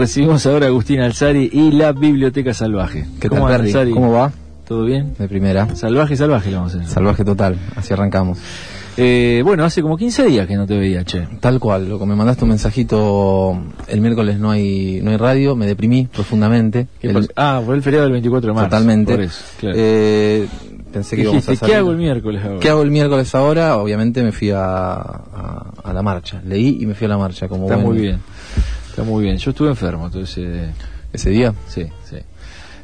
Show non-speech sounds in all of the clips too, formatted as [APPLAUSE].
Recibimos ahora a Agustín Alzari y la Biblioteca Salvaje. ¿Qué tal, Perry? ¿Cómo va? ¿Todo bien? De primera. Salvaje, salvaje, vamos a hacer. Salvaje total, así arrancamos. Eh, bueno, hace como 15 días que no te veía, che. Tal cual, loco, me mandaste un mensajito, el miércoles no hay no hay radio, me deprimí profundamente. ah, fue el feriado del 24 de marzo. Totalmente. Por eso, claro. eh, pensé que íbamos a salir. ¿Qué hago el miércoles ahora? ¿Qué hago el miércoles ahora? Obviamente me fui a, a, la marcha, leí y me fui a la marcha. como Está muy bien, está muy bien. Yo estuve enfermo, entonces... ¿Ese día? Sí, sí.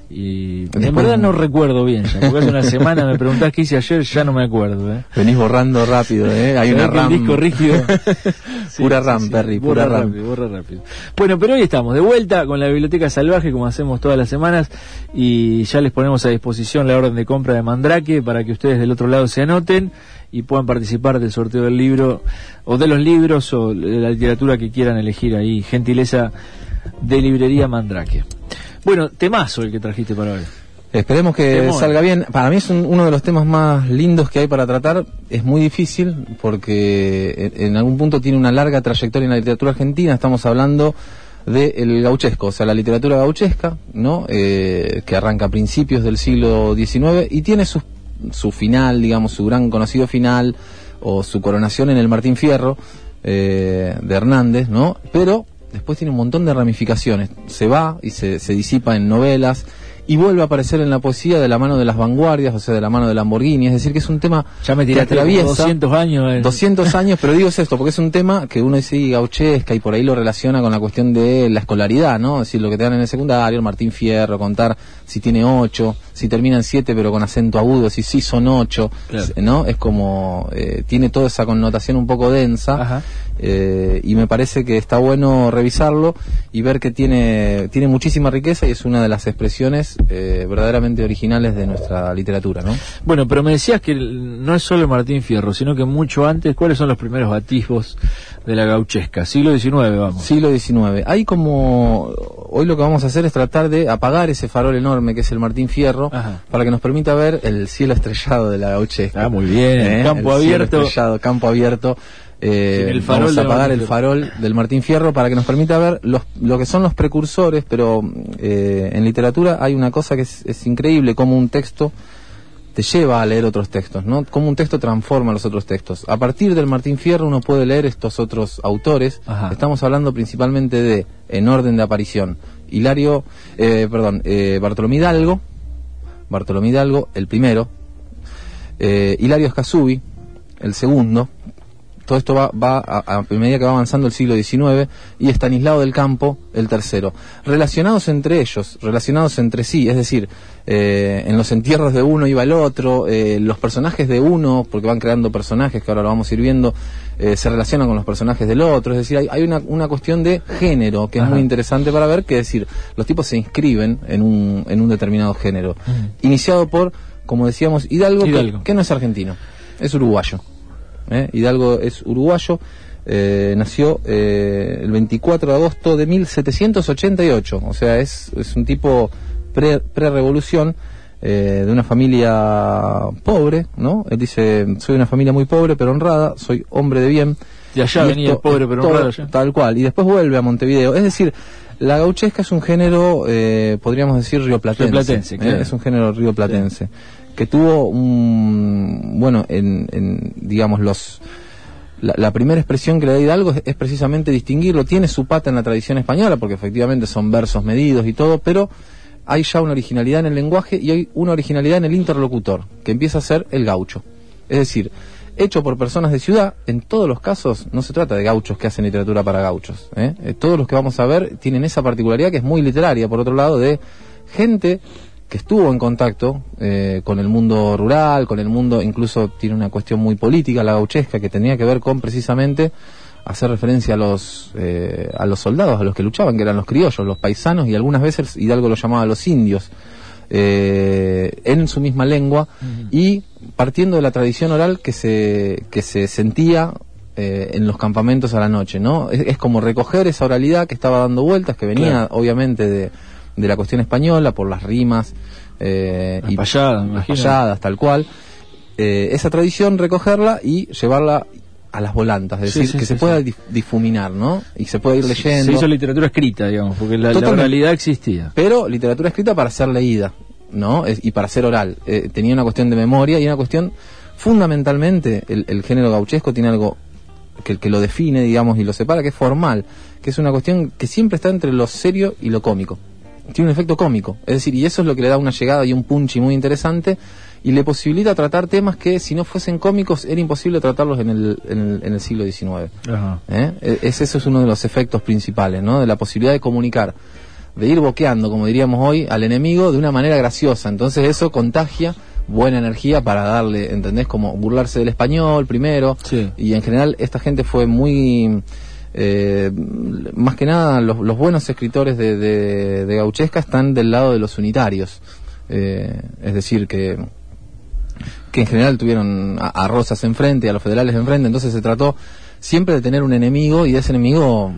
Y en verdad no recuerdo bien, ya, porque hace una [LAUGHS] semana me preguntás qué hice ayer, ya no me acuerdo. ¿eh? Venís borrando rápido, ¿eh? Hay una RAM. disco rígido. [LAUGHS] pura RAM, Perry, pura RAM. Rápido, borra rápido. Bueno, pero hoy estamos de vuelta con la Biblioteca Salvaje, como hacemos todas las semanas, y ya les ponemos a disposición la orden de compra de Mandrake para que ustedes del otro lado se anoten y puedan participar del sorteo del libro, o de los libros, o de la literatura que quieran elegir ahí. Gentileza de Librería Mandrake. Bueno, temazo el que trajiste para hoy. Esperemos que salga bien. Para mí es uno de los temas más lindos que hay para tratar. Es muy difícil porque en, algún punto tiene una larga trayectoria en la literatura argentina. Estamos hablando del gauchesco, o sea, la literatura gauchesca, ¿no? Eh, que arranca a principios del siglo XIX y tiene su, su final, digamos, su gran conocido final o su coronación en el Martín Fierro eh, de Hernández, ¿no? Pero después tiene un montón de ramificaciones. Se va y se, se disipa en novelas y vuelve a aparecer en la poesía de la mano de las vanguardias, o sea, de la mano de Lamborghini, es decir, que es un tema ya me que atraviesa 200 años. 200 años, pero digo es esto, porque es un tema que uno dice gauchesca y por ahí lo relaciona con la cuestión de la escolaridad, ¿no? Es decir, lo que te dan en el secundario, el Martín Fierro, contar si tiene 8, si termina en 7 pero con acento agudo, si sí son 8, ¿no? Es como, eh, tiene toda esa connotación un poco densa. Eh, y me parece que está bueno revisarlo y ver que tiene, tiene muchísima riqueza y es una de las expresiones eh, verdaderamente originales de nuestra literatura, ¿no? Bueno, pero me decías que no es solo Martín Fierro, sino que mucho antes, ¿cuáles son los primeros batismos de la gauchesca? Siglo XIX, vamos. Siglo XIX. Hay como, hoy lo que vamos a hacer es tratar de apagar ese farol enorme que es el Martín Fierro, para que nos permita ver el cielo estrellado de la gauchesca. Ah, muy bien, ¿Eh? campo abierto. Estrellado, campo abierto eh, el farol vamos a apagar el farol del Martín Fierro para que nos permita ver los, lo que son los precursores, pero eh, en literatura hay una cosa que es, increíble, como un texto te lleva a leer otros textos, ¿no? Como un texto transforma los otros textos. A partir del Martín Fierro uno puede leer estos otros autores. Estamos hablando principalmente de, en orden de aparición, Hilario, eh, perdón, eh, Bartolomé Hidalgo, Bartolomé Hidalgo, el primero, eh, Hilario Escasubi, el segundo, todo esto va, va a, medida que va avanzando el siglo XIX y Estanislao del Campo el tercero. Relacionados entre ellos, relacionados entre sí, es decir, eh, en los entierros de uno iba el otro, eh, los personajes de uno, porque van creando personajes que ahora lo vamos a ir viendo, eh, se relacionan con los personajes del otro, es decir, hay, hay una, una, cuestión de género que es muy interesante para ver, que es decir, los tipos se inscriben en un, en un determinado género, iniciado por, como decíamos, Hidalgo, que no es argentino, es uruguayo. ¿Eh? Hidalgo es uruguayo, eh, nació eh, el 24 de agosto de 1788, o sea, es, es un tipo pre-revolución. de una familia pobre, ¿no? Él dice, soy una familia muy pobre pero honrada, soy hombre de bien. Y allá venía pobre pero honrado. Tal cual, y después vuelve a Montevideo. Es decir, la gauchesca es un género, podríamos decir, rioplatense. Río Es un género rioplatense que tuvo un, bueno, en, digamos, los, la, primera expresión que le da Hidalgo es, precisamente distinguirlo, tiene su pata en la tradición española, porque efectivamente son versos medidos y todo, pero hay ya una originalidad en el lenguaje y hay una originalidad en el interlocutor, que empieza a ser el gaucho. Es decir, hecho por personas de ciudad, en todos los casos no se trata de gauchos que hacen literatura para gauchos. ¿eh? Eh, todos los que vamos a ver tienen esa particularidad que es muy literaria, por otro lado, de gente que estuvo en contacto eh, con el mundo rural, con el mundo, incluso tiene una cuestión muy política, la gauchesca, que tenía que ver con precisamente hacer referencia a los, eh, a los soldados, a los que luchaban, que eran los criollos, los paisanos, y algunas veces Hidalgo lo llamaba los indios, eh, en su misma lengua, y partiendo de la tradición oral que se, que se sentía en los campamentos a la noche, ¿no? Es, es, como recoger esa oralidad que estaba dando vueltas, que venía obviamente de de la cuestión española por las rimas eh, y payadas, payadas, tal cual. Eh, esa tradición recogerla y llevarla a las volantas, es decir, que se pueda difuminar, ¿no? Y se puede ir leyendo. Se hizo literatura escrita, digamos, porque la, realidad existía. Pero literatura escrita para ser leída, ¿no? y para ser oral. Eh, tenía una cuestión de memoria y una cuestión, fundamentalmente, el, género gauchesco tiene algo que, que lo define, digamos, y lo separa, que es formal, que es una cuestión que siempre está entre lo serio y lo cómico. Tiene un efecto cómico, es decir, y eso es lo que le da una llegada y un punchy muy interesante y le posibilita tratar temas que si no fuesen cómicos era imposible tratarlos en el, en el, siglo XIX. ¿Eh? E, ese es uno de los efectos principales, ¿no? De la posibilidad de comunicar, de ir boqueando, como diríamos hoy, al enemigo de una manera graciosa. Entonces eso contagia buena energía para darle, ¿entendés? Como burlarse del español primero. Y en general esta gente fue muy... Eh, más que nada los, buenos escritores de, de, Gauchesca están del lado de los unitarios. Eh, es decir, que que en general tuvieron a, Rosas enfrente, a los federales enfrente, entonces se trató siempre de tener un enemigo y de ese enemigo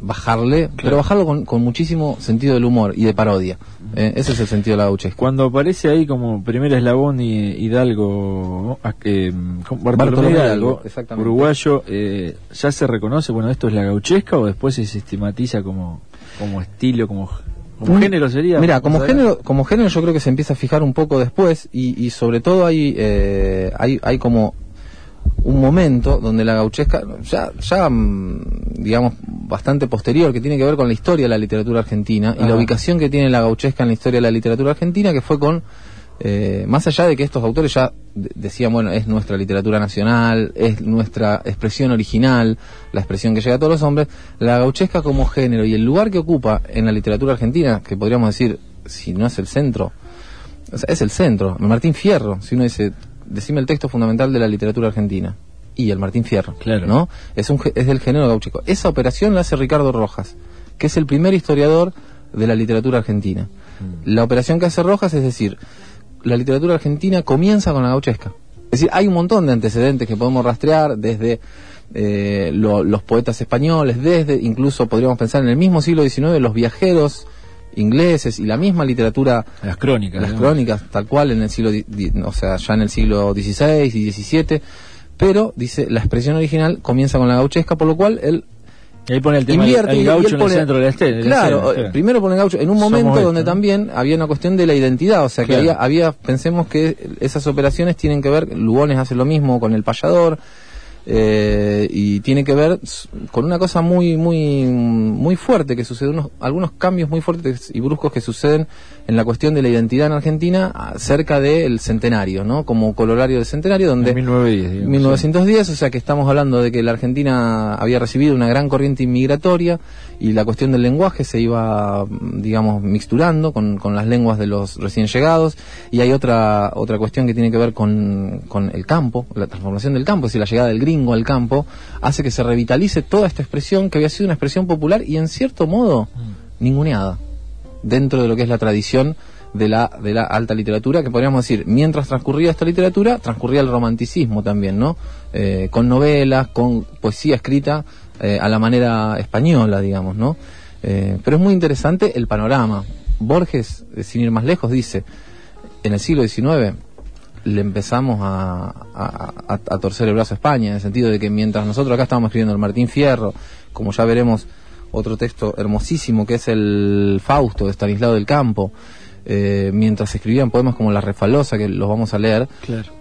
bajarle, pero bajarlo con, muchísimo sentido del humor y de parodia. Eh, ese es el sentido de la gauchesca. Cuando aparece ahí como primer eslabón y Hidalgo, eh, Bartolomé Hidalgo, uruguayo, eh, ¿ya se reconoce, bueno, esto es la gauchesca o después se sistematiza como, como estilo, como como género sería. Mira, como género, como género yo creo que se empieza a fijar un poco después y, y sobre todo hay, eh, hay, hay como un momento donde la gauchesca, ya, ya mm, digamos, bastante posterior, que tiene que ver con la historia de la literatura argentina y la ubicación que tiene la gauchesca en la historia de la literatura argentina, que fue con eh, más allá de que estos autores ya decían, bueno, es nuestra literatura nacional, es nuestra expresión original, la expresión que llega a todos los hombres, la gauchesca como género y el lugar que ocupa en la literatura argentina, que podríamos decir, si no es el centro, es el centro, Martín Fierro, si uno dice, decime el texto fundamental de la literatura argentina, y el Martín Fierro, claro. ¿no? Es, un, es del género gauchesco. Esa operación la hace Ricardo Rojas, que es el primer historiador de la literatura argentina. Mm. La operación que hace Rojas es decir, la literatura argentina comienza con la gauchesca. Es decir, hay un montón de antecedentes que podemos rastrear desde eh, los poetas españoles, desde incluso podríamos pensar en el mismo siglo XIX, los viajeros ingleses y la misma literatura las crónicas las crónicas tal cual en el siglo o sea ya en el siglo XVI y XVII pero dice la expresión original comienza con la gauchesca por lo cual él y ahí pone el tema el gaucho en el centro de la escena. Claro, primero pone el gaucho en un momento donde también había una cuestión de la identidad, o sea que había, había, pensemos que esas operaciones tienen que ver, Lugones hace lo mismo con el payador, eh, y tiene que ver con una cosa muy muy muy fuerte que sucede unos algunos cambios muy fuertes y bruscos que suceden en la cuestión de la identidad en Argentina cerca del centenario no como colorario del centenario donde en 1910, 1910 o sea que estamos hablando de que la Argentina había recibido una gran corriente inmigratoria y la cuestión del lenguaje se iba digamos mixturando con, con las lenguas de los recién llegados y hay otra otra cuestión que tiene que ver con, con el campo la transformación del campo es decir la llegada del gringo al campo, hace que se revitalice toda esta expresión que había sido una expresión popular y en cierto modo mm. ninguneada dentro de lo que es la tradición de la, de la alta literatura, que podríamos decir, mientras transcurría esta literatura, transcurría el romanticismo también, ¿no? Eh, con novelas, con poesía escrita eh, a la manera española, digamos, ¿no? Eh, pero es muy interesante el panorama. Borges, sin ir más lejos, dice, en el siglo XIX, le empezamos a, a, torcer el brazo a España, en el sentido de que mientras nosotros acá estábamos escribiendo el Martín Fierro, como ya veremos otro texto hermosísimo que es el Fausto de Estanislao del Campo, eh, mientras escribían poemas como La Refalosa, que los vamos a leer,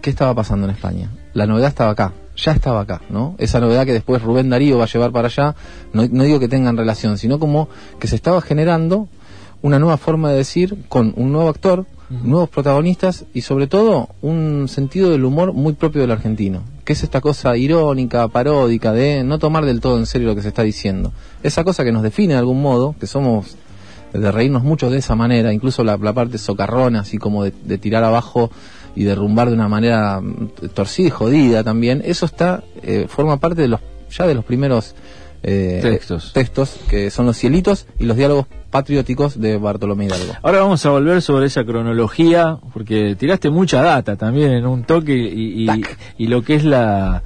¿qué estaba pasando en España? La novedad estaba acá, ya estaba acá, ¿no? Esa novedad que después Rubén Darío va a llevar para allá, no, no digo que tengan relación, sino como que se estaba generando una nueva forma de decir con un nuevo actor, nuevos protagonistas y sobre todo un sentido del humor muy propio del argentino, que es esta cosa irónica, paródica, de no tomar del todo en serio lo que se está diciendo. Esa cosa que nos define de algún modo, que somos de reírnos mucho de esa manera, incluso la, parte socarrona, así como de, tirar abajo y derrumbar de una manera mm, torcida y jodida también, eso está, eh, forma parte de los, ya de los primeros eh, textos. textos, que son los cielitos y los diálogos patrióticos de Bartolomé Hidalgo. Ahora vamos a volver sobre esa cronología, porque tiraste mucha data también en un toque y, y, lo que es la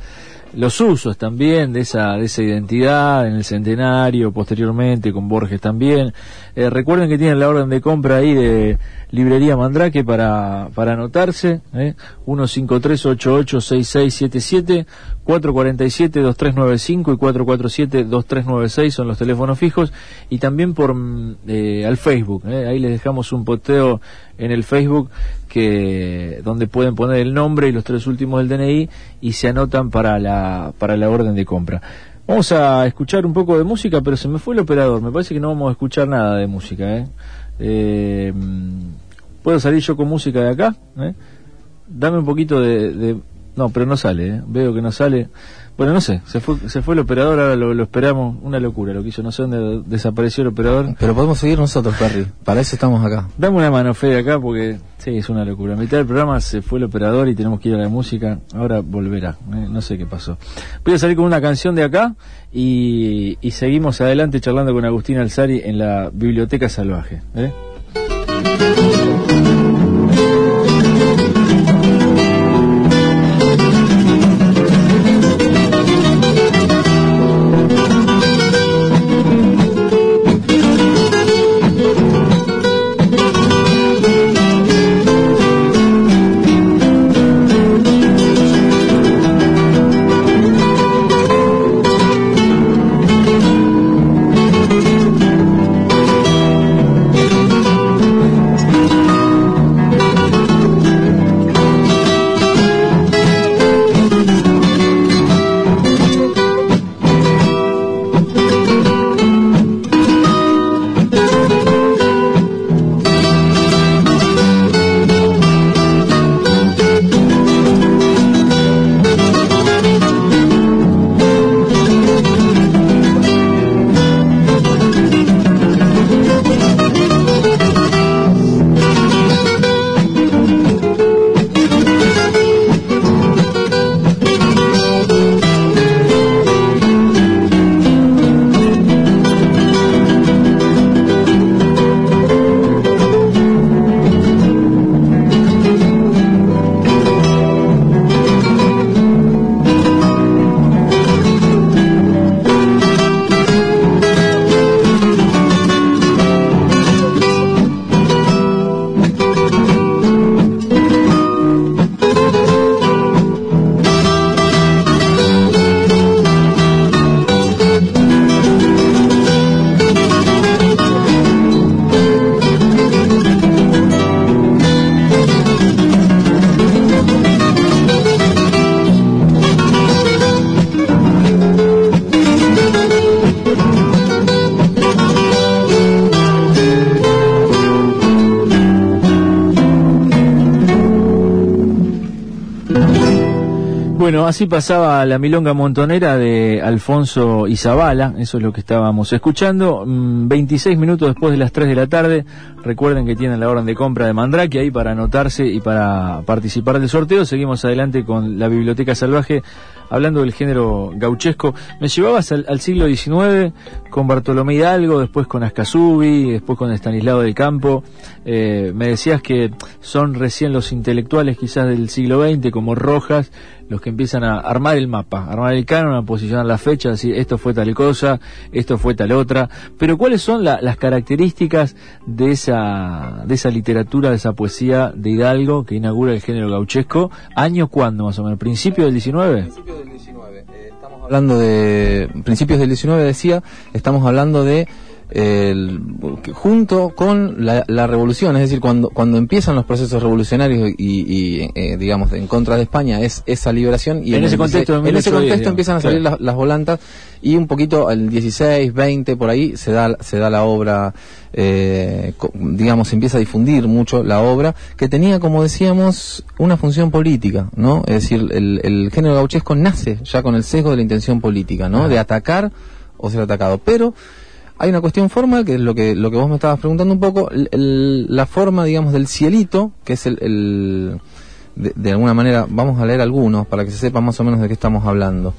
los usos también de esa, de esa identidad en el centenario, posteriormente con Borges también. Eh, recuerden que tienen la orden de compra ahí de Librería Mandrake para, para anotarse, ¿eh? 153-886677, 447-2395 y 447-2396 son los teléfonos fijos y también por mm, eh, al Facebook, ¿eh? ahí les dejamos un poteo en el Facebook que donde pueden poner el nombre y los tres últimos del DNI y se anotan para la, para la orden de compra. Vamos a escuchar un poco de música, pero se me fue el operador. Me parece que no vamos a escuchar nada de música. ¿eh? eh ¿Puedo salir yo con música de acá? ¿Eh? Dame un poquito de, No, pero no sale, ¿eh? veo que no sale. Bueno, no sé, se fue, se fue el operador, ahora lo, esperamos, una locura lo que hizo, no sé dónde desapareció el operador. Pero podemos seguir nosotros, Perry, para eso estamos acá. Dame una mano, Fede, acá, porque sí, es una locura. A mitad del programa se fue el operador y tenemos que ir a la música, ahora volverá, ¿eh? no sé qué pasó. Voy a salir con una canción de acá y, y seguimos adelante charlando con Agustín Alzari en la Biblioteca Salvaje. ¿eh? Así pasaba la milonga montonera de Alfonso Izabala, eso es lo que estábamos escuchando. 26 mm, minutos después de las 3 de la tarde, recuerden que tienen la orden de compra de Mandrake ahí para anotarse y para participar del sorteo. Seguimos adelante con la Biblioteca Salvaje hablando del género gauchesco, me llevabas al, siglo XIX con Bartolomé Hidalgo, después con Ascasubi, después con Estanislao del Campo. Eh, me decías que son recién los intelectuales quizás del siglo XX, como Rojas, los que empiezan a armar el mapa, armar el canon, a posicionar la fecha, decir esto fue tal cosa, esto fue tal otra. Pero ¿cuáles son las características de esa, de esa literatura, de esa poesía de Hidalgo que inaugura el género gauchesco? ¿Año cuándo más o menos? ¿Principio del 19? Eh, estamos hablando de principios del 19, decía, estamos hablando de junto con la, revolución, es decir, cuando, cuando empiezan los procesos revolucionarios y, eh, digamos, en contra de España, es esa liberación y en, ese contexto, en ese contexto empiezan a salir las, volantas y un poquito el 16, 20, por ahí se da, se da la obra, eh, digamos, se empieza a difundir mucho la obra que tenía, como decíamos, una función política, ¿no? Es decir, el, el género gauchesco nace ya con el sesgo de la intención política, ¿no? De atacar o ser atacado, pero hay una cuestión formal, que es lo que, lo que vos me estabas preguntando un poco, la forma, digamos, del cielito, que es el, de, alguna manera, vamos a leer algunos para que se sepa más o menos de qué estamos hablando.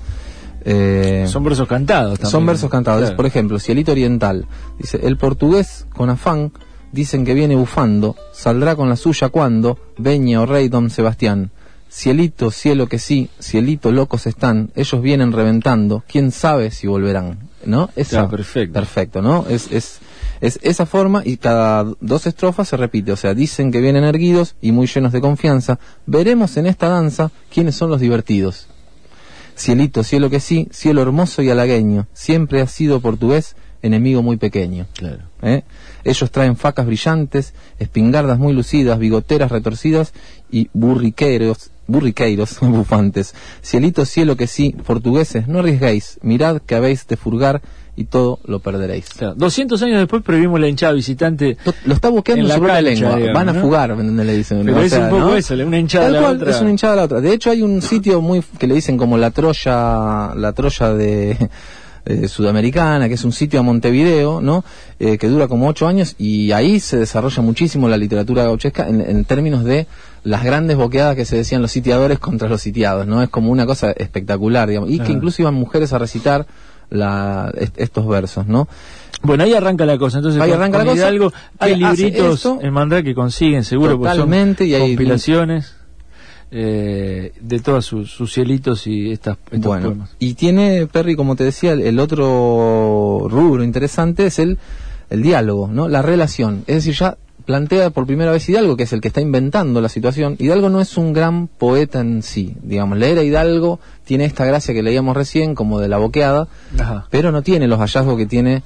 Eh, son versos cantados también. Son versos cantados. Por ejemplo, Cielito Oriental. Dice, el portugués con afán dicen que viene bufando, saldrá con la suya cuando, Beña o Rey Don Sebastián. cielito, cielo que sí, cielito, locos están, ellos vienen reventando, quién sabe si volverán, ¿no? Esa, perfecto. Perfecto, ¿no? Es, es, es esa forma y cada dos estrofas se repite, o sea, dicen que vienen erguidos y muy llenos de confianza, veremos en esta danza quiénes son los divertidos. Cielito, cielo que sí, cielo hermoso y halagueño, siempre ha sido portugués, enemigo muy pequeño. Claro. ¿Eh? Ellos traen facas brillantes, espingardas muy lucidas, bigoteras retorcidas y burriqueros, burriqueiros [LAUGHS] bufantes. Cielito, cielo que sí, portugueses, no arriesguéis, mirad que habéis de furgar y todo lo perderéis. 200 años después prohibimos la hinchada visitante. Lo, está buscando sobre la, lengua. Van a fugar, donde le dicen. Pero es un poco eso, una hinchada a la otra. Es una hinchada a la otra. De hecho, hay un sitio muy que le dicen como la Troya, la Troya de eh, sudamericana, que es un sitio a Montevideo, ¿no? Eh, que dura como ocho años y ahí se desarrolla muchísimo la literatura gauchesca en, términos de las grandes boqueadas que se decían los sitiadores contra los sitiados, ¿no? Es como una cosa espectacular, digamos, y que incluso iban mujeres a recitar la, estos versos, ¿no? Bueno, ahí arranca la cosa. Entonces, ahí arranca la cosa. Algo, hay libritos en Mandra que consiguen, seguro, Totalmente, y hay compilaciones. Eh, de todos sus, cielitos y estas bueno, Y tiene, Perry, como te decía, el, otro rubro interesante es el, el diálogo, ¿no? La relación. Es decir, ya plantea por primera vez Hidalgo, que es el que está inventando la situación. Hidalgo no es un gran poeta en sí. Digamos, leer a Hidalgo tiene esta gracia que leíamos recién, como de la boqueada, pero no tiene los hallazgos que tiene,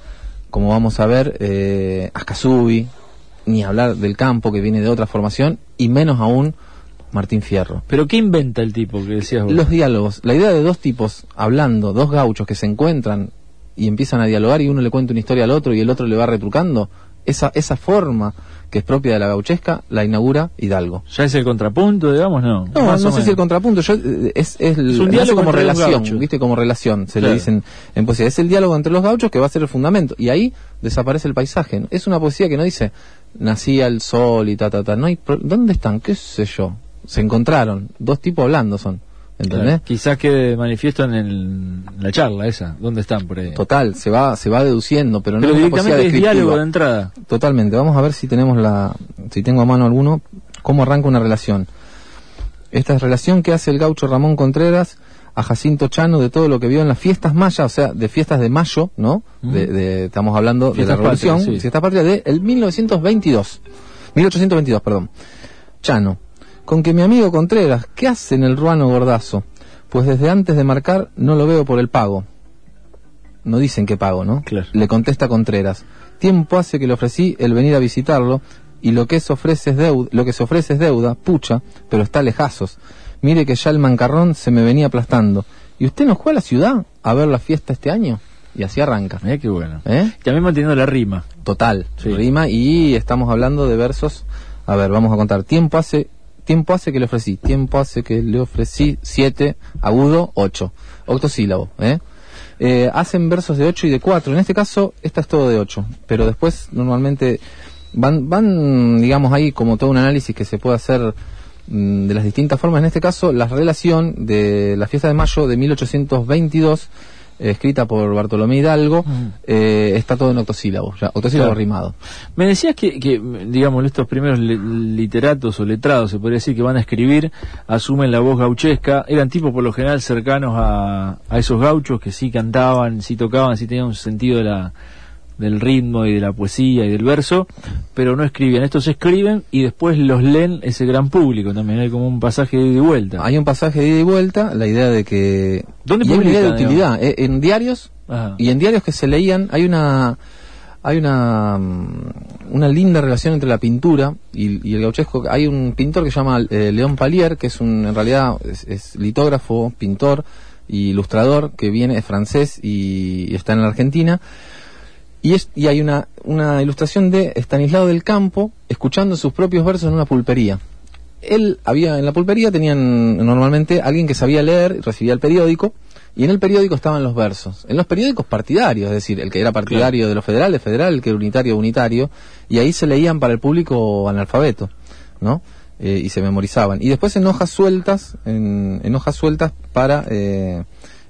como vamos a ver, eh, ni hablar del campo, que viene de otra formación, y menos aún Martín Fierro. ¿Pero qué inventa el tipo que decías vos? Los diálogos. La idea de dos tipos hablando, dos gauchos que se encuentran y empiezan a dialogar y uno le cuenta una historia al otro y el otro le va retrucando, esa, esa forma que es propia de la gauchesca, la inaugura Hidalgo. ¿Ya es el contrapunto, digamos? No, no, no sé si el contrapunto, yo, eh, es, es, un diálogo como relación, ¿viste? Como relación, se le dicen en poesía. Es el diálogo entre los gauchos que va a ser el fundamento. Y ahí desaparece el paisaje. Es una poesía que no dice, nacía el sol y ta, ta, ta. No hay, ¿Dónde están? ¿Qué sé yo? Se encontraron, dos tipos hablando son. ¿Entendés? quizás quede manifiesto en, la charla esa, ¿dónde están por ahí? Total, se va se va deduciendo, pero, no es directamente es diálogo de entrada. Totalmente, vamos a ver si tenemos la si tengo a mano alguno cómo arranca una relación. Esta es relación que hace el gaucho Ramón Contreras a Jacinto Chano de todo lo que vio en las fiestas mayas, o sea, de fiestas de mayo, ¿no? de, estamos hablando de la revolución, si fiestas patria de el 1922. 1822, perdón. Chano, con que mi amigo Contreras, ¿qué hace en el ruano gordazo? Pues desde antes de marcar no lo veo por el pago. No dicen que pago, ¿no? Le contesta Contreras. Tiempo hace que le ofrecí el venir a visitarlo y lo que, se ofrece es deuda, lo que se ofrece es deuda, pucha, pero está lejazos. Mire que ya el mancarrón se me venía aplastando. ¿Y usted no fue a la ciudad a ver la fiesta este año? Y así arranca. Eh, qué bueno. ¿Eh? También manteniendo la rima. Total, rima y estamos hablando de versos. A ver, vamos a contar. Tiempo hace Tiempo hace que le ofrecí. Tiempo hace que le ofrecí siete, agudo, ocho. Octosílabo, ¿eh? ¿eh? hacen versos de ocho y de cuatro. En este caso, esta es todo de ocho. Pero después, normalmente, van, van, digamos, ahí como todo un análisis que se puede hacer mm, de las distintas formas. En este caso, la relación de la fiesta de mayo de 1822 escrita por Bartolomé Hidalgo, eh, está todo en octosílabos, ya, octosílabo rimado. Me decías que, que, digamos, estos primeros literatos o letrados, se podría decir, que van a escribir, asumen la voz gauchesca, eran tipos por lo general cercanos a, a esos gauchos que sí cantaban, sí tocaban, sí tenían un sentido de la del ritmo y de la poesía y del verso, pero no escribían. Estos escriben y después los leen ese gran público también. Hay como un pasaje de ida y vuelta. Hay un pasaje de ida y vuelta, la idea de que... ¿Dónde y hay de utilidad. Eh, en diarios, y en diarios que se leían, hay una hay una, mm, una linda relación entre la pintura y, el gauchesco. Hay un pintor que se llama eh, León Palier, que es un, en realidad es, litógrafo, pintor y ilustrador, que viene, es francés y está en la Argentina y, es, y hay una, una ilustración de Estanislao del Campo escuchando sus propios versos en una pulpería. Él había, en la pulpería tenían normalmente alguien que sabía leer, recibía el periódico, y en el periódico estaban los versos. En los periódicos partidarios, es decir, el que era partidario de los federales, federal, el que era unitario, unitario, y ahí se leían para el público analfabeto, ¿no? Eh, y se memorizaban. Y después en hojas sueltas, en, en hojas sueltas para eh,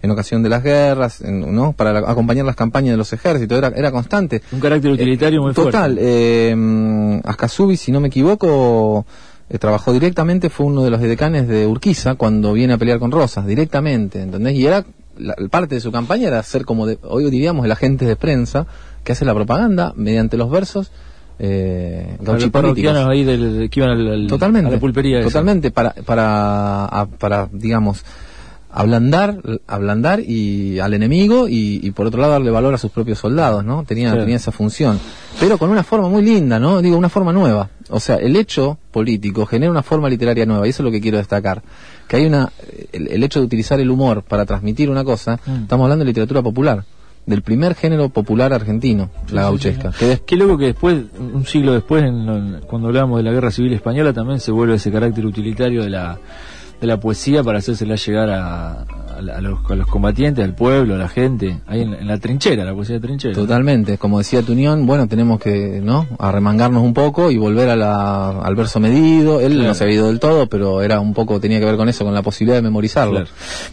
en ocasión de las guerras, ¿no? para acompañar las campañas de los ejércitos, era, era constante. Un carácter utilitario muy fuerte. Total, eh, Ascasubi, si no me equivoco, eh, trabajó directamente, fue uno de los decanes de Urquiza cuando viene a pelear con Rosas, directamente, ¿entendés? Y era, la, parte de su campaña era ser como, de, hoy diríamos, el agente de prensa que hace la propaganda mediante los versos eh, ahí del, que iban al, totalmente, a la pulpería. Totalmente, para, para, para, digamos, ablandar, ablandar y al enemigo y, por otro lado darle valor a sus propios soldados, ¿no? Tenía, tenía esa función. Pero con una forma muy linda, ¿no? Digo, una forma nueva. O sea, el hecho político genera una forma literaria nueva y eso es lo que quiero destacar. Que hay una, el, hecho de utilizar el humor para transmitir una cosa, mm. estamos hablando de literatura popular del primer género popular argentino, la gauchesca. Qué loco que después, un siglo después, cuando hablábamos de la Guerra Civil Española, también se vuelve ese carácter utilitario de la, de la poesía para hacérsela llegar a, a, los, combatientes, al pueblo, a la gente, ahí en, la trinchera, la poesía de trinchera. Totalmente, como decía Tunión, bueno, tenemos que, ¿no? Arremangarnos un poco y volver a la, al verso medido. Él no se había ido del todo, pero era un poco, tenía que ver con eso, con la posibilidad de memorizarlo.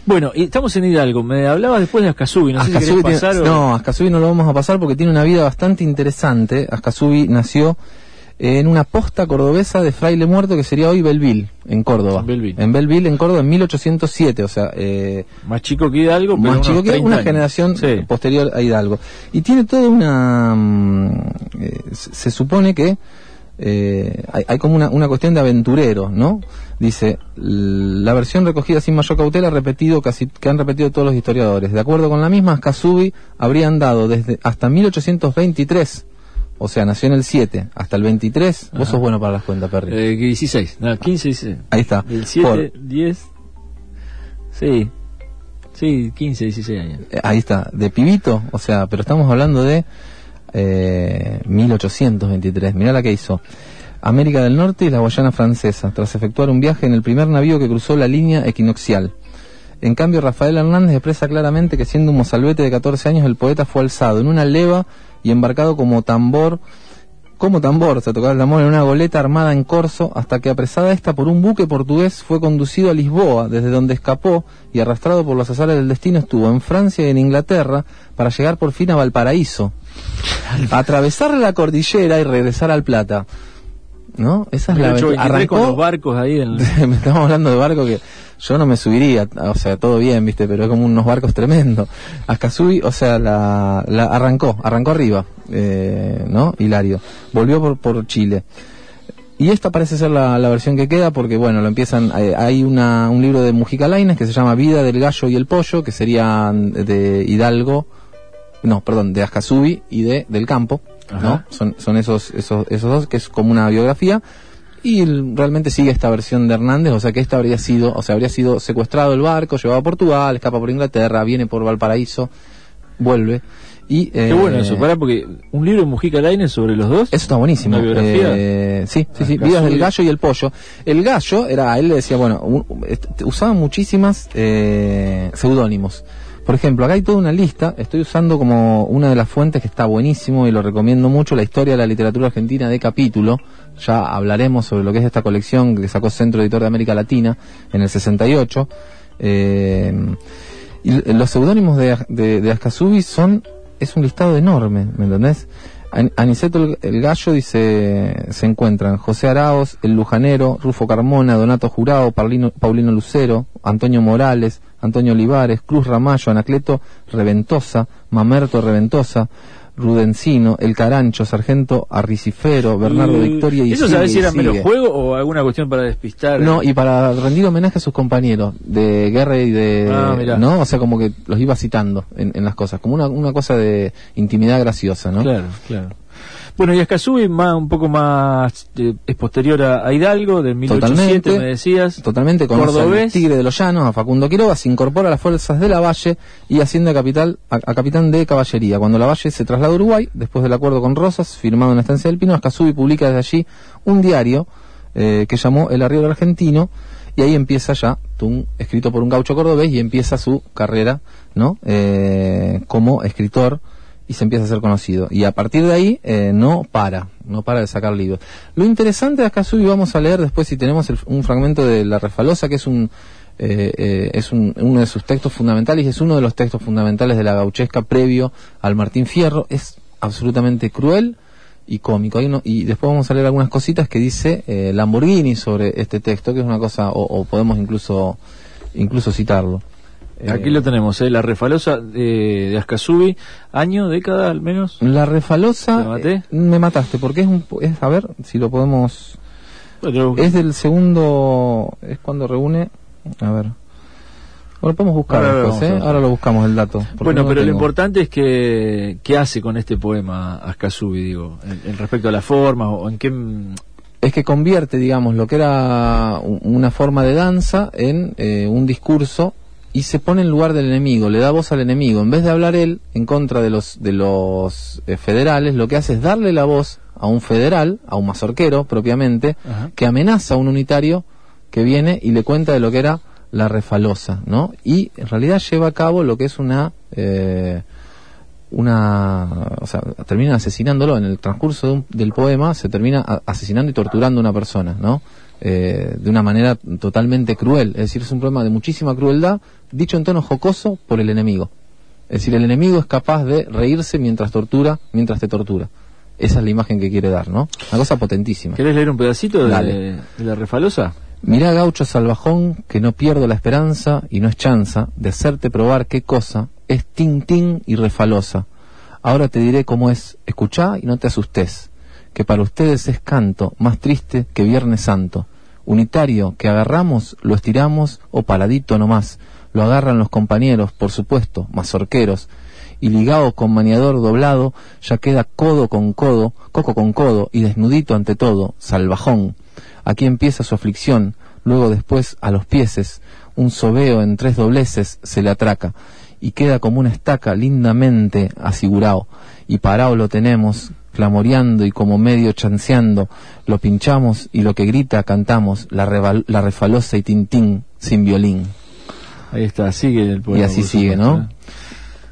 Bueno, y estamos en Hidalgo, me hablabas después de Ascasubi, no sé si pasar No, Ascasubi no lo vamos a pasar porque tiene una vida bastante interesante. Ascasubi nació en una posta cordobesa de Fraile Muerto que sería hoy Belville, en Córdoba. En Belville, en Córdoba, en 1807, o sea... Eh, más chico que Hidalgo, Más chico que una generación posterior a Hidalgo. Y tiene toda una... Mm, eh, se supone que eh, hay, como una, una cuestión de aventurero, ¿no? Dice, la versión recogida sin mayor cautela repetido casi, que han repetido todos los historiadores. De acuerdo con la misma, Casubi habrían dado desde hasta 1823 o sea, nació en el 7 hasta el 23. Vos sos bueno para las cuentas, Perry. Eh, 16, no, 15, 16. Ahí está. Del 7, 10. Sí. Sí, 15, 16 años. Eh, ahí está. De pibito, o sea, pero estamos hablando de eh, 1823. Mirá la que hizo. América del Norte y la Guayana Francesa, tras efectuar un viaje en el primer navío que cruzó la línea equinoccial. En cambio, Rafael Hernández expresa claramente que siendo un mozalbete de 14 años, el poeta fue alzado en una leva y embarcado como tambor, como tambor, se tocaba el tambor en una goleta armada en corso, hasta que apresada esta por un buque portugués fue conducido a Lisboa, desde donde escapó y arrastrado por los azares del destino estuvo en Francia y en Inglaterra para llegar por fin a Valparaíso, atravesar la cordillera y regresar al Plata. ¿No? Esa es la Arrancó, con los barcos ahí. [LAUGHS] estamos hablando de barcos que yo no me subiría, o sea, todo bien, viste, pero es como unos barcos tremendos. Ascasubi, o sea, la, la arrancó, arrancó arriba, eh, ¿no? Hilario. Volvió por, por Chile. Y esta parece ser la, la, versión que queda porque, bueno, lo empiezan, eh, hay una, un libro de Mujica Lainez que se llama Vida del Gallo y el Pollo, que serían de Hidalgo, no, perdón, de Ascasubi y de Del Campo, ¿no? Son, son esos, esos, esos dos, que es como una biografía y realmente sigue esta versión de Hernández, o sea que esta habría sido, o sea, habría sido secuestrado el barco, llevado a Portugal, escapa por Inglaterra, viene por Valparaíso, vuelve. Y, Qué bueno eso, eh, para porque un libro de Mujica Lainez sobre los dos. Eso está buenísimo. Una biografía. Eh, sí, sí, sí. Vidas del gallo y el pollo. El gallo era, él le decía, bueno, usaba muchísimas eh, seudónimos. Por ejemplo, acá hay toda una lista, estoy usando como una de las fuentes que está buenísimo y lo recomiendo mucho, la historia de la literatura argentina de capítulo. Ya hablaremos sobre lo que es esta colección que sacó Centro Editor de América Latina en el 68. Eh, y los seudónimos de, de, de son, es un listado enorme, ¿me entendés? Aniceto el, Gallo dice, se encuentran José Araos, El Lujanero, Rufo Carmona, Donato Jurado, Paulino Lucero, Antonio Morales, Antonio Olivares, Cruz Ramallo, Anacleto Reventosa, Mamerto Reventosa, Rudencino, El Carancho, Sargento Arricifero, Bernardo Victoria y ¿Eso sabes si era menos juego o alguna cuestión para despistar? No, y para rendir homenaje a sus compañeros de guerra y de... Ah, ¿No? O sea, como que los iba citando en, en las cosas, como una, una cosa de intimidad graciosa, ¿no? Claro, claro. Bueno, y Escazú más, un poco más, eh, es posterior a, Hidalgo, del 1807, me decías. Totalmente, con el Tigre de los Llanos, a Facundo Quiroga, se incorpora a las fuerzas de la Valle y asciende a, capital, a, capitán de caballería. Cuando la Valle se traslada a Uruguay, después del acuerdo con Rosas, firmado en la estancia del Pino, Escazú publica desde allí un diario eh, que llamó El Arriero Argentino, y ahí empieza ya, escrito por un gaucho cordobés, y empieza su carrera, ¿no? Eh, como escritor y se empieza a ser conocido. Y a partir de ahí eh, no para, no para de sacar libros. Lo interesante de y vamos a leer después si tenemos un fragmento de La Refalosa, que es un eh, eh, es uno de sus textos fundamentales y es uno de los textos fundamentales de la gauchesca previo al Martín Fierro. Es absolutamente cruel y cómico. y después vamos a leer algunas cositas que dice eh, Lamborghini sobre este texto, que es una cosa, o, podemos incluso, incluso citarlo. Aquí lo tenemos, ¿eh? la refalosa de, de Ascasubi, año, década al menos. La refalosa, me mataste, porque es un, es, a ver si lo podemos, es del segundo, es cuando reúne, a ver, lo podemos buscar ahora, ¿eh? ahora lo buscamos el dato. Bueno, pero lo importante es que qué hace con este poema Ascasubi, digo, en, respecto a la forma o en qué es que convierte, digamos, lo que era una forma de danza en eh, un discurso y se pone en lugar del enemigo, le da voz al enemigo. En vez de hablar él en contra de los, de los eh, federales, lo que hace es darle la voz a un federal, a un mazorquero propiamente, que amenaza a un unitario que viene y le cuenta de lo que era la refalosa, ¿no? Y en realidad lleva a cabo lo que es una... Eh, una o sea, termina asesinándolo en el transcurso del poema se termina asesinando y torturando a una persona, ¿no? Eh, de una manera totalmente cruel, es decir, es un poema de muchísima crueldad, dicho en tono jocoso por el enemigo. Es decir, el enemigo es capaz de reírse mientras tortura, mientras te tortura. Esa es la imagen que quiere dar, ¿no? Una cosa potentísima. ¿Querés leer un pedacito de, de la refalosa? Mirá gaucho salvajón que no pierdo la esperanza y no es chanza de hacerte probar qué cosa es tin y refalosa. Ahora te diré cómo es, escuchá y no te asustes, que para ustedes es canto más triste que Viernes Santo. Unitario que agarramos, lo estiramos o paladito nomás. Lo agarran los compañeros, por supuesto, mazorqueros, y ligado con maniador doblado, ya queda codo con codo, coco con codo y desnudito ante todo, salvajón. Aquí empieza su aflicción, luego después a los pieses, un sobeo en tres dobleces se le atraca, y queda como una estaca lindamente asegurado, y parado lo tenemos, clamoreando y como medio chanceando, lo pinchamos y lo que grita cantamos, la refalosa y tintín sin violín. Ahí está, sigue el poema. Y así sigue, ¿no?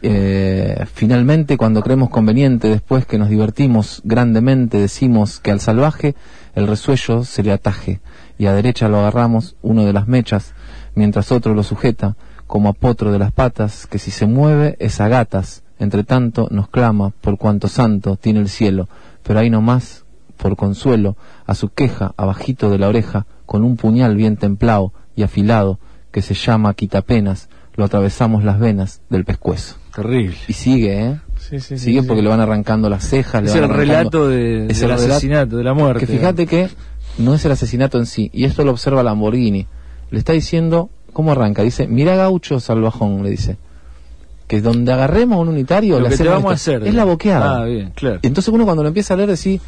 Eh, finalmente, cuando creemos conveniente, después que nos divertimos grandemente, decimos que al salvaje el resuello se le ataje, y a derecha lo agarramos uno de las mechas, mientras otro lo sujeta, como a potro de las patas, que si se mueve es a gatas, entre tanto nos clama por cuanto santo tiene el cielo, pero ahí nomás, por consuelo, a su queja, abajito de la oreja, con un puñal bien templado y afilado, que se llama quitapenas, lo atravesamos las venas del pescuezo. Terrible. Y sigue, ¿eh? sigue porque le van arrancando las cejas. Es el relato de, del asesinato, de la muerte. Que fíjate que no es el asesinato en sí, y esto lo observa Lamborghini. Le está diciendo, ¿cómo arranca? Dice, mira gaucho salvajón, le dice. Que donde agarremos a un unitario, lo que vamos a hacer. Es la boqueada. Ah, bien, claro. Entonces uno cuando lo empieza a leer decir,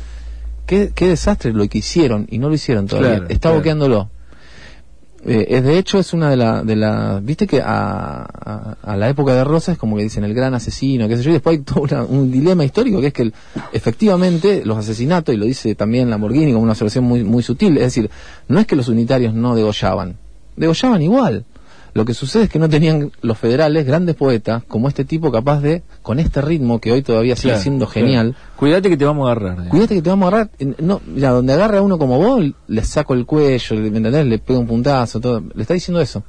qué, qué desastre lo que hicieron, y no lo hicieron todavía. está boqueándolo. Eh, de hecho es una de las de la viste que a, a, la época de Rosa es como que dicen el gran asesino qué sé yo y después hay todo un dilema histórico que es que efectivamente los asesinatos y lo dice también Lamborghini como una observación muy muy sutil es decir no es que los unitarios no degollaban degollaban igual lo que sucede es que no tenían los federales grandes poetas como este tipo capaz de, con este ritmo que hoy todavía sigue siendo genial. Cuídate que te vamos a agarrar. Cuídate que te vamos a agarrar. No, ya, donde agarra a uno como vos, le saco el cuello, ¿me entendés? Le pego un puntazo, todo. Le está diciendo eso.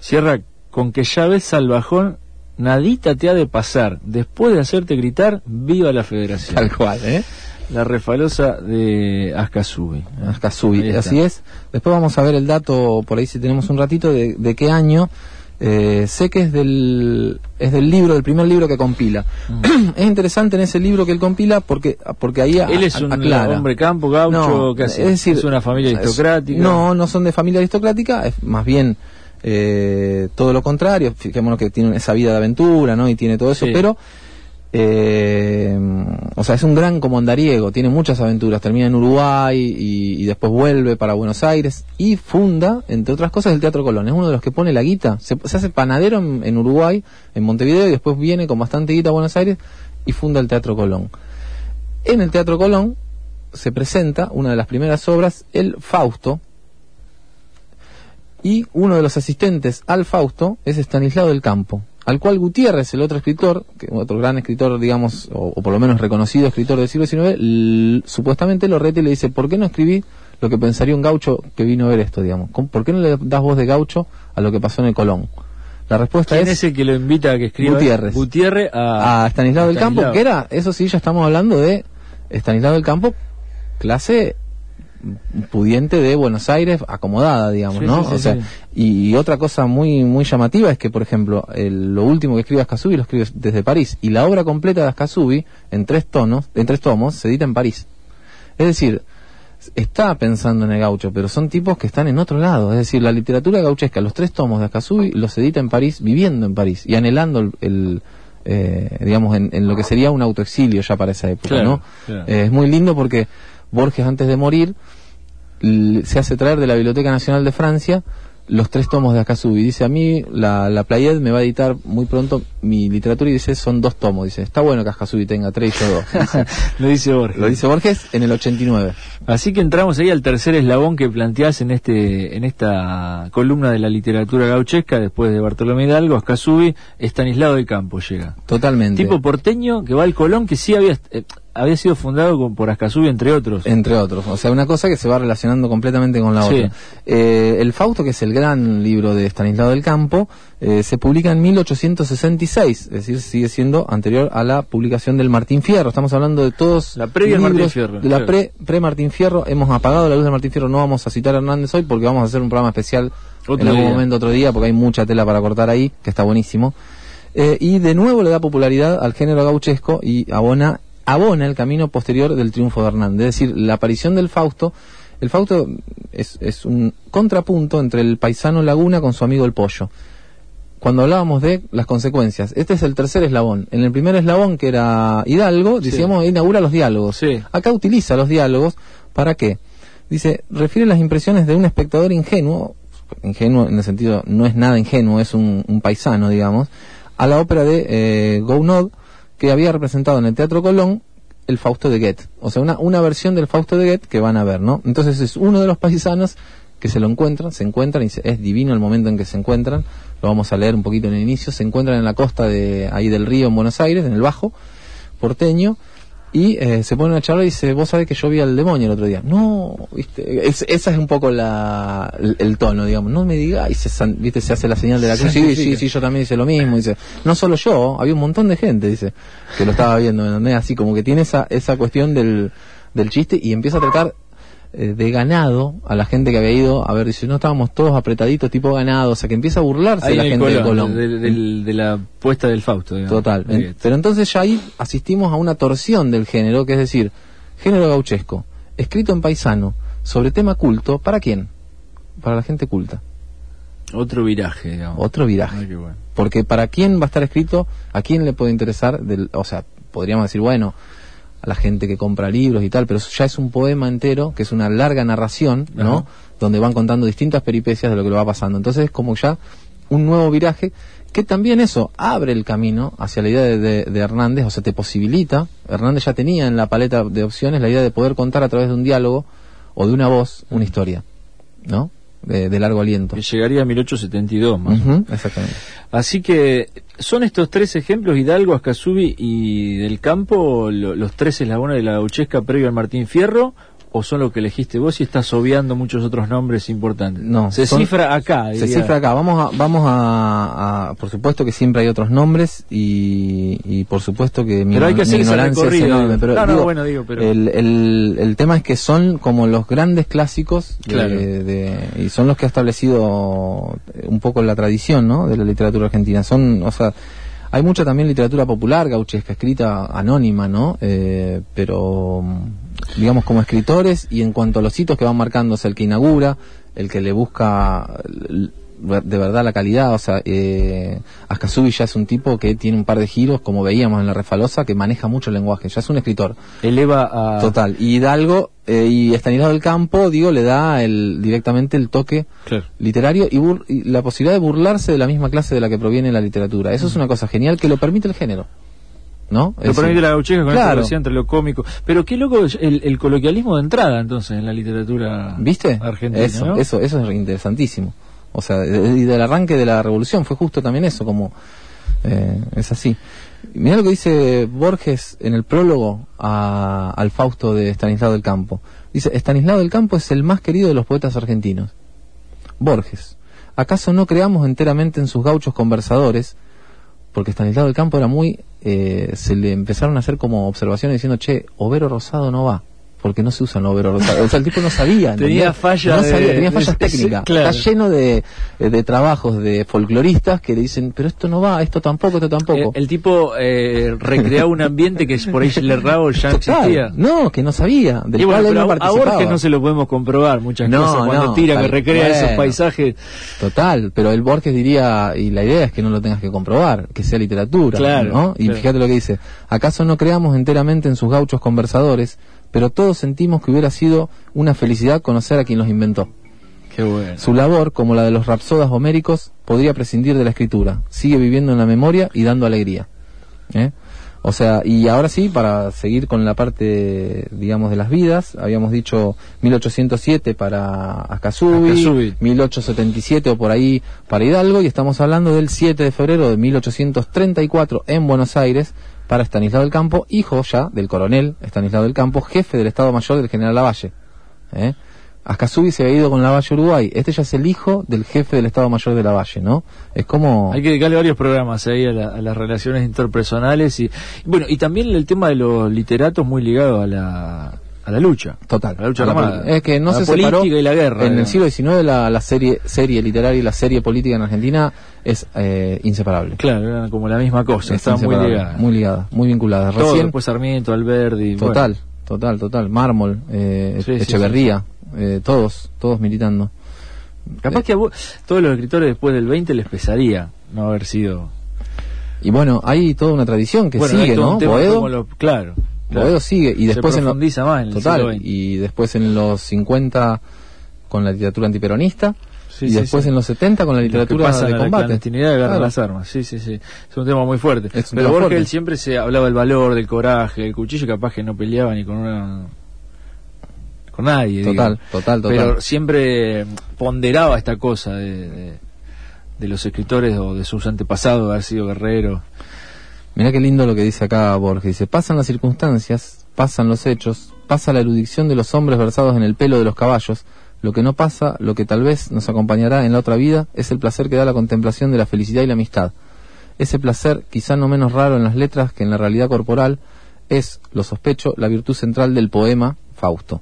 Cierra, con que ya ves salvajón, nadita te ha de pasar. Después de hacerte gritar, viva la federación. Tal cual, ¿eh? La refalosa de Ascasubi. Ascasubi, así es. Después vamos a ver el dato, por ahí si tenemos un ratito, de, qué año. Eh, sé que es del, es del libro, del primer libro que compila. Mm. [CLEARS THROAT] es interesante en ese libro que él compila porque, porque ahí Él es un hombre campo, gaucho, Es, decir, es una familia aristocrática. No, no son de familia aristocrática, es más bien eh, todo lo contrario. Fijémonos que tiene esa vida de aventura, ¿no? Y tiene todo eso, pero eh, o sea, es un gran comandariego, tiene muchas aventuras, termina en Uruguay y, después vuelve para Buenos Aires y funda, entre otras cosas, el Teatro Colón. Es uno de los que pone la guita. Se, hace panadero en, Uruguay, en Montevideo, y después viene con bastante guita a Buenos Aires y funda el Teatro Colón. En el Teatro Colón se presenta una de las primeras obras, el Fausto, y uno de los asistentes al Fausto es Estanislao del Campo al cual Gutiérrez, el otro escritor, que otro gran escritor, digamos, o, por lo menos reconocido escritor del siglo XIX, supuestamente lo rete y le dice, ¿por qué no escribí lo que pensaría un gaucho que vino a ver esto, digamos? ¿Por qué no le das voz de gaucho a lo que pasó en el Colón? La respuesta ¿Quién es... el que lo invita a que escriba? Gutiérrez. Gutiérrez a... a Stanislao del Campo, que era, eso sí, ya estamos hablando de Estanislao del Campo, clase pudiente de Buenos Aires acomodada, digamos, ¿no? o sea, y, otra cosa muy muy llamativa es que, por ejemplo, lo último que escribe Ascasubi lo escribe desde París y la obra completa de Ascasubi en tres tonos, en tres tomos, se edita en París. Es decir, está pensando en el gaucho, pero son tipos que están en otro lado. Es decir, la literatura gauchesca, los tres tomos de Ascasubi los edita en París, viviendo en París y anhelando el, eh, digamos, en, lo que sería un autoexilio ya para esa época, ¿no? Eh, es muy lindo porque Borges antes de morir se hace traer de la Biblioteca Nacional de Francia los tres tomos de Akasubi. Dice, a mí la, la Played me va a editar muy pronto mi literatura y dice, son dos tomos. Dice, está bueno que Akasubi tenga tres yo dos. [LAUGHS] lo dice Borges. Lo dice Borges en el 89. Así que entramos ahí al tercer eslabón que planteás en este en esta columna de la literatura gauchesca, después de Bartolomé Hidalgo, Akasubi, Estanislao del Campo llega. Totalmente. Tipo porteño que va al Colón, que sí había... Eh, había sido fundado por Ascasubi, entre otros. Entre otros. O sea, una cosa que se va relacionando completamente con la otra. Eh, el Fausto, que es el gran libro de Stanislao del Campo, eh, se publica en 1866, es decir, sigue siendo anterior a la publicación del Martín Fierro. Estamos hablando de todos. La previa Martín Fierro. De la pre, pre Martín Fierro. Hemos apagado la luz de Martín Fierro. No vamos a citar a Hernández hoy porque vamos a hacer un programa especial en algún momento, otro día, porque hay mucha tela para cortar ahí, que está buenísimo. Eh, y de nuevo le da popularidad al género gauchesco y abona abona el camino posterior del triunfo de Hernández. Es decir, la aparición del Fausto, el Fausto es, es un contrapunto entre el paisano Laguna con su amigo el Pollo. Cuando hablábamos de las consecuencias, este es el tercer eslabón. En el primer eslabón, que era Hidalgo, decíamos, inaugura los diálogos. Acá utiliza los diálogos, ¿para qué? Dice, refiere las impresiones de un espectador ingenuo, ingenuo en el sentido, no es nada ingenuo, es un, paisano, digamos, a la ópera de eh, Gounod, que había representado en el Teatro Colón el Fausto de Goethe. O sea, una, una versión del Fausto de Goethe que van a ver, ¿no? Entonces es uno de los paisanos que se lo encuentran, se encuentran y es divino el momento en que se encuentran. Lo vamos a leer un poquito en el inicio. Se encuentran en la costa de ahí del río en Buenos Aires, en el Bajo porteño y eh, se pone a charla y dice, vos sabés que yo vi al demonio el otro día. No, viste, esa es un poco la, el, tono, digamos. No me digáis, se, viste, se hace la señal de la cruz. Sí, sí, sí, yo también hice lo mismo. Dice, no solo yo, había un montón de gente, dice, que lo estaba viendo, Así como que tiene esa, esa cuestión del, del chiste y empieza a tratar eh, de ganado a la gente que había ido a ver, dice, no estábamos todos apretaditos tipo ganado, o sea que empieza a burlarse la gente de Colón. De, la puesta del Fausto. Total. pero entonces ya ahí asistimos a una torsión del género, que es decir, género gauchesco, escrito en paisano, sobre tema culto, ¿para quién? Para la gente culta. Otro viraje, digamos. Otro viraje. Porque para quién va a estar escrito, a quién le puede interesar, del, o sea, podríamos decir, bueno, a la gente que compra libros y tal, pero ya es un poema entero, que es una larga narración, ¿no? Donde van contando distintas peripecias de lo que le va pasando. Entonces es como ya un nuevo viraje que también eso abre el camino hacia la idea de, Hernández, o sea, te posibilita, Hernández ya tenía en la paleta de opciones la idea de poder contar a través de un diálogo o de una voz una historia, ¿no? De, largo aliento. Llegaría a 1872 más. exactamente. Así que son estos tres ejemplos, Hidalgo, Ascasubi y del campo, los tres eslabones de la gauchesca previo al Martín Fierro, o son lo que elegiste vos y estás obviando muchos otros nombres importantes? No, se cifra acá. Se cifra acá. Vamos a, vamos a, por supuesto que siempre hay otros nombres y, por supuesto que mi, pero hay que hacer ignorancia es enorme. Pero, no, bueno, digo, pero... el, el, el, tema es que son como los grandes clásicos de, y son los que ha establecido un poco la tradición, ¿no? De la literatura argentina. Son, o sea, hay mucha también literatura popular gauchesca escrita anónima, ¿no? Eh, pero digamos, como escritores y en cuanto a los hitos que van marcándose, el que inaugura, el que le busca de verdad la calidad, o sea, eh, ya es un tipo que tiene un par de giros, como veíamos en la refalosa, que maneja mucho el lenguaje, ya es un escritor. Eleva a... Total, y Hidalgo eh, y Estanislao del Campo, digo, le da el, directamente el toque literario y, y, la posibilidad de burlarse de la misma clase de la que proviene la literatura. Eso es una cosa genial que lo permite el género. ¿No? Lo permite la gaucheca con claro. entre lo cómico. Pero qué loco el, el, coloquialismo de entrada entonces en la literatura ¿Viste? argentina. Eso, eso, eso es interesantísimo. O sea, y del arranque de la revolución fue justo también eso, como eh, es así. Mira lo que dice Borges en el prólogo a, al Fausto de Estanislao del Campo. Dice, Estanislao del Campo es el más querido de los poetas argentinos. Borges, ¿acaso no creamos enteramente en sus gauchos conversadores? Porque Stanislao del Campo era muy, eh, se le empezaron a hacer como observaciones diciendo, che, Overo Rosado no va porque no se usa novero rosado. O sea, el tipo no sabía. tenía fallas. tenía fallas técnicas. Está lleno de, de, trabajos de folcloristas que le dicen, pero esto no va, esto tampoco, esto tampoco. Eh, el tipo eh, recreaba un ambiente que por ahí le erraba ya existía. No, que no sabía. Del y bueno, pero a Borges no se lo podemos comprobar muchas cosas cuando tira que recrea esos paisajes. Total, pero el Borges diría, y la idea es que no lo tengas que comprobar, que sea literatura. Claro, Y fíjate lo que dice, ¿acaso no creamos enteramente en sus gauchos conversadores? Pero todos sentimos que hubiera sido una felicidad conocer a quien los inventó. Qué bueno. Su labor, como la de los rapsodas homéricos, podría prescindir de la escritura. Sigue viviendo en la memoria y dando alegría. ¿Eh? O sea, y ahora sí, para seguir con la parte, digamos, de las vidas, habíamos dicho 1807 para Ascasubi, 1877 o por ahí para Hidalgo, y estamos hablando del 7 de febrero de 1834 en Buenos Aires, para Estanislao del Campo, hijo ya del coronel Estanislao del Campo, jefe del Estado Mayor del general Lavalle. ¿eh? Se ha ido con Lavalle Uruguay. Este ya es el hijo del jefe del Estado Mayor de Lavalle, ¿no? Es como... Hay que dedicarle varios programas ahí a, las relaciones interpersonales y, bueno, y también el tema de los literatos muy ligado a la, a la lucha. Total. la lucha Es que no se política y la guerra. En el siglo XIX la, la, serie, serie literaria y la serie política en Argentina es eh, inseparable. Claro, eran como la misma cosa, está muy ligada. Muy ligada, muy vinculada. Todo, Recién, después Sarmiento, Alberdi. Total, total, total. Mármol, eh, Echeverría. Eh, todos, todos militando. Capaz que a todos los escritores después del 20 les pesaría no haber sido. Y bueno, hay toda una tradición que sigue, ¿no? Boedo, claro, Boedo sigue y después Se profundiza en más en total y después en los 50 con la literatura antiperonista y después en los 70 con la literatura de combate. La clandestinidad de las armas. Sí, sí, sí. Es un tema muy fuerte. Pero Borges él siempre se hablaba del valor, del coraje, el cuchillo capaz que no peleaba ni con una con nadie. Total, total, total. Pero siempre ponderaba esta cosa de, de, los escritores o de sus antepasados, haber sido guerrero. Mira qué lindo lo que dice acá Borges. Dice, pasan las circunstancias, pasan los hechos, pasa la erudición de los hombres versados en el pelo de los caballos. Lo que no pasa, lo que tal vez nos acompañará en la otra vida, es el placer que da la contemplación de la felicidad y la amistad. Ese placer, quizá no menos raro en las letras que en la realidad corporal, es, lo sospecho, la virtud central del poema Fausto.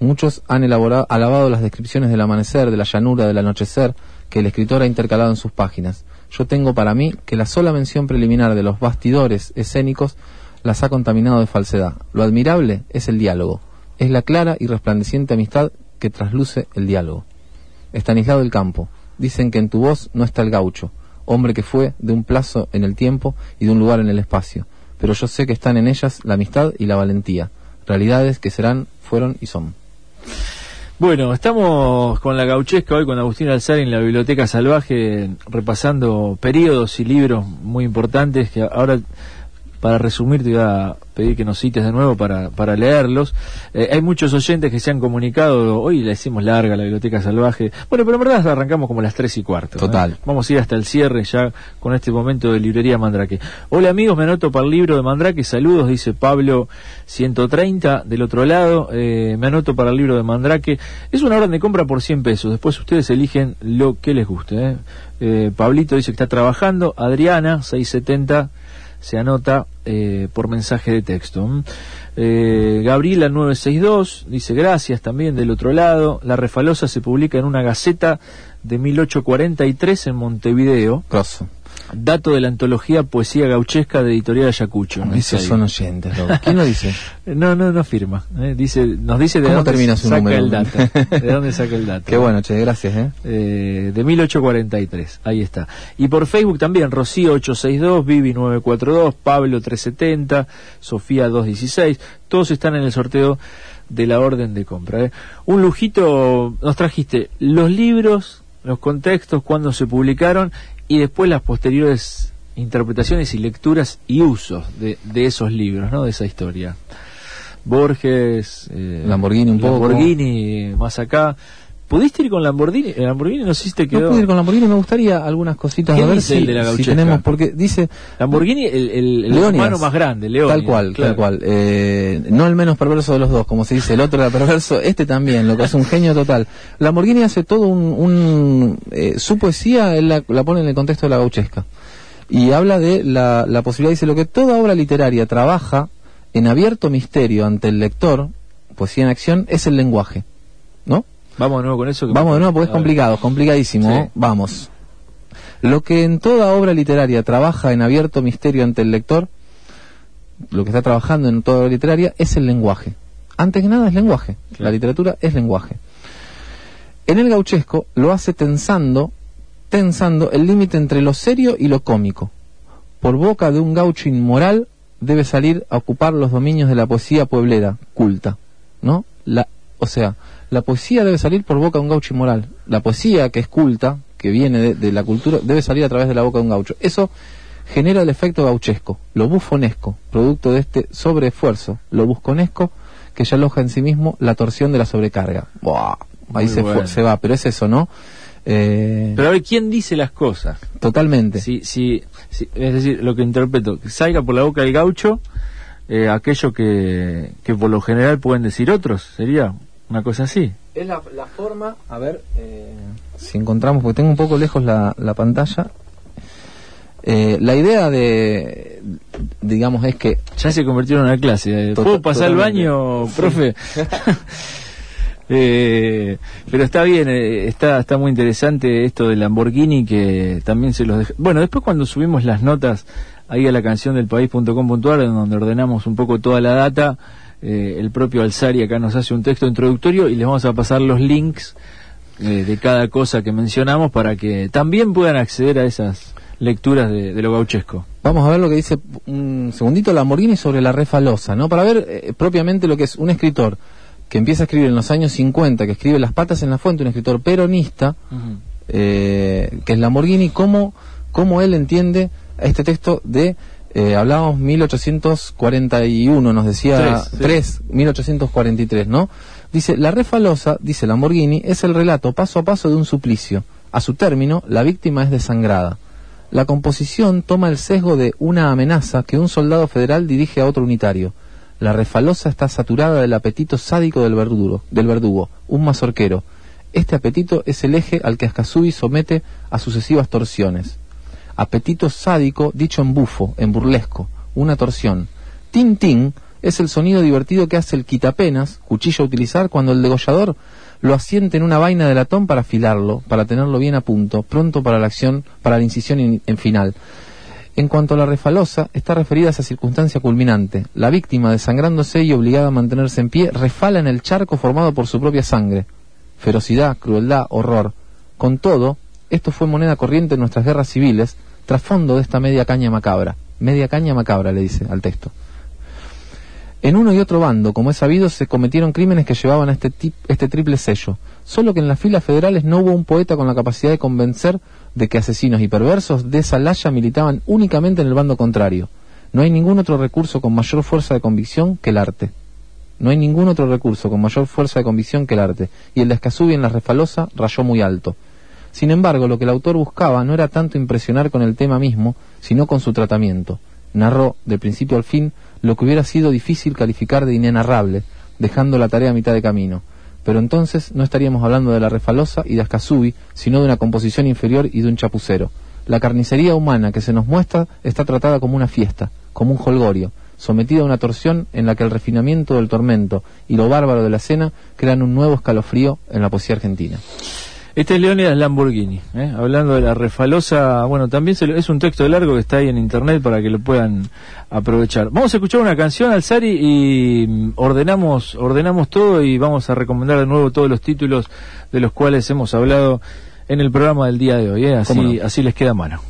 Muchos han elaborado, alabado las descripciones del amanecer, de la llanura, del anochecer, que el escritor ha intercalado en sus páginas. Yo tengo para mí que la sola mención preliminar de los bastidores escénicos las ha contaminado de falsedad. Lo admirable es el diálogo, es la clara y resplandeciente amistad que trasluce el diálogo. Estanislao del Campo, dicen que en tu voz no está el gaucho, hombre que fue de un plazo en el tiempo y de un lugar en el espacio, pero yo sé que están en ellas la amistad y la valentía, realidades que serán, fueron y son. Bueno, estamos con la gauchesca hoy con Agustín Alzar en la Biblioteca Salvaje repasando periodos y libros muy importantes que ahora para resumir te iba a pedir que nos cites de nuevo para, para leerlos. Eh, hay muchos oyentes que se han comunicado, hoy le decimos larga la Biblioteca Salvaje, bueno, pero en verdad arrancamos como las tres y cuarto. Total. Vamos a ir hasta el cierre ya con este momento de Librería Mandrake. Hola amigos, me anoto para el libro de Mandrake, saludos, dice Pablo 130 del otro lado, eh, me anoto para el libro de Mandrake. Es una orden de compra por 100 pesos, después ustedes eligen lo que les guste. Eh. Pablito dice que está trabajando, Adriana 670 se anota eh, por mensaje de texto. Eh, Gabriela 962 dice gracias también del otro lado. La Refalosa se publica en una gaceta de 1843 en Montevideo. Dato de la antología Poesía Gauchesca de Editorial Ayacucho. Esos son oyentes. ¿Quién lo dice? [LAUGHS] no, no, no firma. Eh, dice, nos dice de dónde termina su saca el dato. de dónde saca el dato. [LAUGHS] Qué bueno, che, gracias. ¿eh? Eh, de 1843, ahí está. Y por Facebook también, Rocío 862, Vivi 942, Pablo 370, Sofía 216. Todos están en el sorteo de la orden de compra. ¿eh? Un lujito, nos trajiste los libros, los contextos, cuándo se publicaron y después las posteriores interpretaciones y lecturas y usos de, de esos libros, ¿no? De esa historia. Borges, eh, Lamborghini un poco. Lamborghini, más acá. ¿Pudiste ir con Lamborghini? El Lamborghini no sé si te quedó. No pude ir con Lamborghini, me gustaría algunas cositas a ver si, tenemos, porque dice. Lamborghini, el, el, el hermano más grande, León. Tal cual, tal cual. Eh, no el menos perverso de los dos, como se dice, el otro era perverso, este también, lo que es un genio total. Lamborghini hace todo un. un eh, su poesía, él la, pone en el contexto de la gauchesca. Y habla de la, la posibilidad, dice, lo que toda obra literaria trabaja en abierto misterio ante el lector, poesía en acción, es el lenguaje. ¿No? Vamos de nuevo con eso. Vamos de nuevo porque es complicado, complicadísimo. Vamos. Lo que en toda obra literaria trabaja en abierto misterio ante el lector, lo que está trabajando en toda obra literaria es el lenguaje. Antes que nada es lenguaje. La literatura es lenguaje. En el gauchesco lo hace tensando, tensando el límite entre lo serio y lo cómico. Por boca de un gaucho inmoral debe salir a ocupar los dominios de la poesía pueblera, culta, ¿no? La, o sea, la poesía debe salir por boca de un gaucho inmoral. La poesía que es culta, que viene de, la cultura, debe salir a través de la boca de un gaucho. Eso genera el efecto gauchesco, lo bufonesco, producto de este sobreesfuerzo, lo busconesco, que ya aloja en sí mismo la torsión de la sobrecarga. Ahí se, se va, pero es eso, ¿no? Eh, pero a ver, ¿quién dice las cosas? Totalmente. Si, si, es decir, lo que interpreto, que salga por la boca del gaucho eh, aquello que, que por lo general pueden decir otros, sería una cosa así. Es la, forma, a ver, eh, si encontramos, porque tengo un poco lejos la, la pantalla. la idea de, digamos, es que... Ya se convirtieron en una clase. ¿Puedo pasar al baño, profe? [LAUGHS] [LAUGHS] Eh, pero está bien, eh, está, está muy interesante esto del Lamborghini que también se los. Bueno, después cuando subimos las notas ahí a la canción del país.com.ar, donde ordenamos un poco toda la data, eh, el propio Alzari acá nos hace un texto introductorio y les vamos a pasar los links de cada cosa que mencionamos para que también puedan acceder a esas lecturas de, lo gauchesco. Vamos a ver lo que dice un segundito Lamborghini sobre la refalosa, ¿no? Para ver propiamente lo que es un escritor que empieza a escribir en los años 50, que escribe Las patas en la fuente, un escritor peronista, eh, que es Lamborghini, cómo, cómo él entiende este texto de, eh, hablábamos 1841, nos decía 3, 1843, ¿no? Dice, la refalosa, dice Lamborghini, es el relato paso a paso de un suplicio. A su término, la víctima es desangrada. La composición toma el sesgo de una amenaza que un soldado federal dirige a otro unitario la refalosa está saturada del apetito sádico del verdugo, del verdugo, un mazorquero. Este apetito es el eje al que Ascasubi somete a sucesivas torsiones. Apetito sádico dicho en bufo, en burlesco, una torsión. Tin tin es el sonido divertido que hace el quitapenas, cuchillo a utilizar, cuando el degollador lo asiente en una vaina de latón para afilarlo, para tenerlo bien a punto, pronto para la acción, para la incisión en final. En cuanto a la refalosa, está referida a esa circunstancia culminante. La víctima, desangrándose y obligada a mantenerse en pie, refala en el charco formado por su propia sangre. Ferocidad, crueldad, horror. Con todo, esto fue moneda corriente en nuestras guerras civiles, trasfondo de esta media caña macabra. Media caña macabra, le dice al texto. En uno y otro bando, como es sabido, se cometieron crímenes que llevaban a este, este triple sello. Solo que en las filas federales no hubo un poeta con la capacidad de convencer de que asesinos y perversos de esa laya militaban únicamente en el bando contrario. No hay ningún otro recurso con mayor fuerza de convicción que el arte. No hay ningún otro recurso con mayor fuerza de convicción que el arte, y el de en la refalosa rayó muy alto. Sin embargo, lo que el autor buscaba no era tanto impresionar con el tema mismo, sino con su tratamiento. Narró, de principio al fin, lo que hubiera sido difícil calificar de inenarrable, dejando la tarea a mitad de camino pero entonces no estaríamos hablando de la refalosa y de Ascasubi, sino de una composición inferior y de un chapucero. La carnicería humana que se nos muestra está tratada como una fiesta, como un holgorio, sometida a una torsión en la que el refinamiento del tormento y lo bárbaro de la cena crean un nuevo escalofrío en la poesía argentina. Este es Leonidas Lamborghini, ¿eh? hablando de la refalosa, bueno, también es un texto largo que está ahí en internet para que lo puedan aprovechar. Vamos a escuchar una canción, Alzari, y mm, ordenamos, ordenamos todo y vamos a recomendar de nuevo todos los títulos de los cuales hemos hablado en el programa del día de hoy, ¿eh? así, así les queda mano.